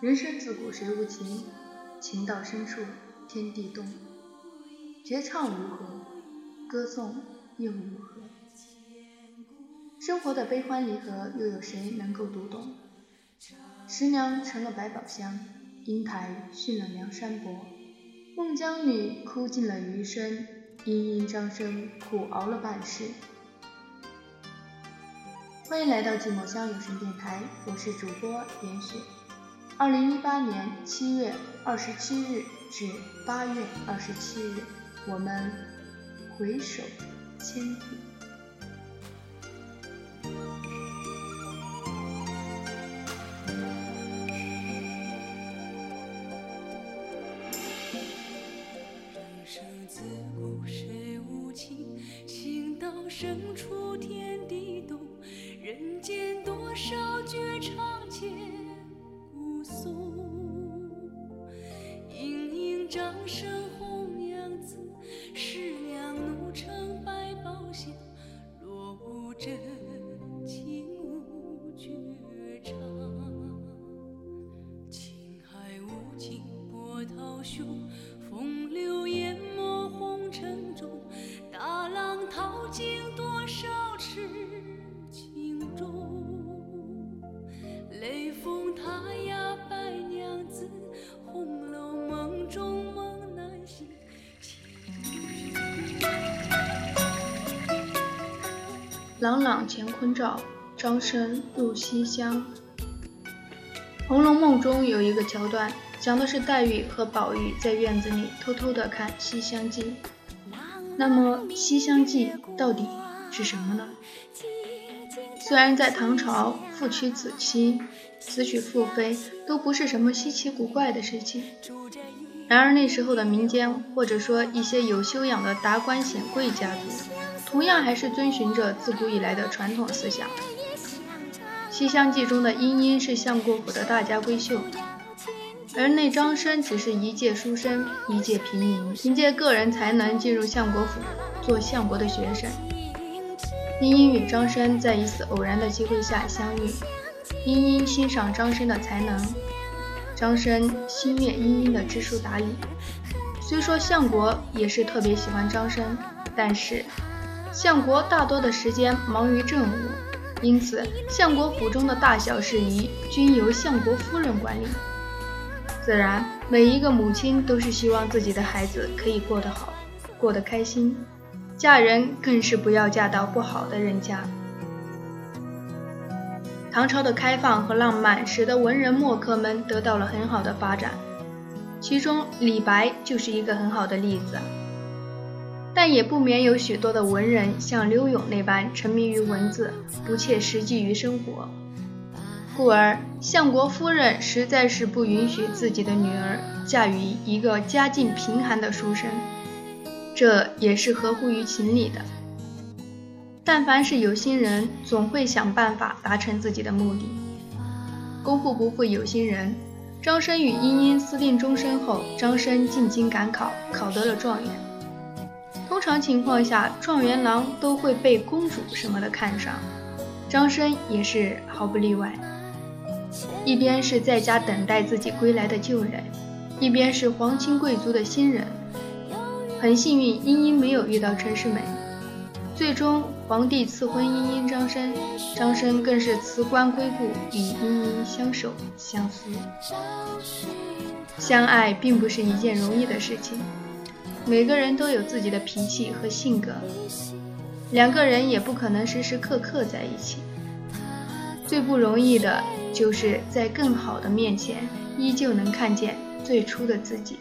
人生自古谁无情？情到深处天地动。绝唱如何？歌颂又如何？生活的悲欢离合，又有谁能够读懂？十娘成了百宝箱，英台殉了梁山伯，孟姜女哭尽了余生，殷殷张生苦熬了半世。欢迎来到寂寞乡有声电台，我是主播严雪。二零一八年七月二十七日至八月二十七日，我们回首千里。人生自古谁无情？情到深处天地风流淹没红尘中大浪淘尽多少痴情种雷峰塔压白娘子红楼梦中梦难醒朗朗乾坤照张生入西厢红楼梦中有一个桥段讲的是黛玉和宝玉在院子里偷偷的看《西厢记》。那么，《西厢记》到底是什么呢？虽然在唐朝，父娶子妻、子娶父妃都不是什么稀奇古怪的事情，然而那时候的民间，或者说一些有修养的达官显贵家族。同样还是遵循着自古以来的传统思想，《西厢记》中的莺莺是相国府的大家闺秀，而那张生只是一介书生，一介平民，凭借个人才能进入相国府做相国的学生。莺莺与张生在一次偶然的机会下相遇，莺莺欣赏张生的才能，张生心悦莺莺的知书达理。虽说相国也是特别喜欢张生，但是。相国大多的时间忙于政务，因此相国府中的大小事宜均由相国夫人管理。自然，每一个母亲都是希望自己的孩子可以过得好，过得开心。嫁人更是不要嫁到不好的人家。唐朝的开放和浪漫，使得文人墨客们得到了很好的发展，其中李白就是一个很好的例子。但也不免有许多的文人像柳永那般沉迷于文字，不切实际于生活，故而相国夫人实在是不允许自己的女儿嫁与一个家境贫寒的书生，这也是合乎于情理的。但凡是有心人，总会想办法达成自己的目的。功夫不负有心人，张生与莺莺私定终身后，张生进京赶考，考得了状元。通常情况下，状元郎都会被公主什么的看上，张生也是毫不例外。一边是在家等待自己归来的旧人，一边是皇亲贵族的新人。很幸运，茵茵没有遇到陈世美。最终，皇帝赐婚茵茵张生，张生更是辞官归故，与茵茵相守相思。相爱并不是一件容易的事情。每个人都有自己的脾气和性格，两个人也不可能时时刻刻在一起。最不容易的就是在更好的面前，依旧能看见最初的自己。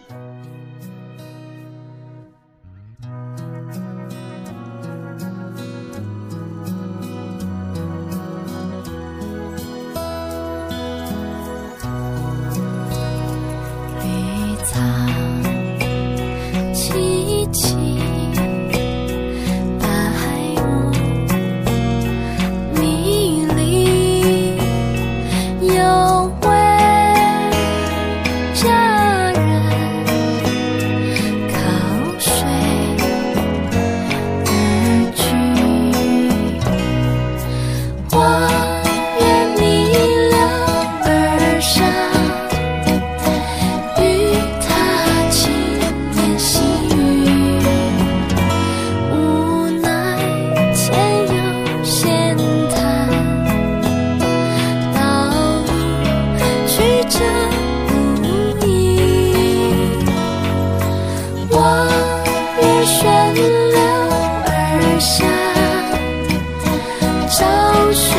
消失。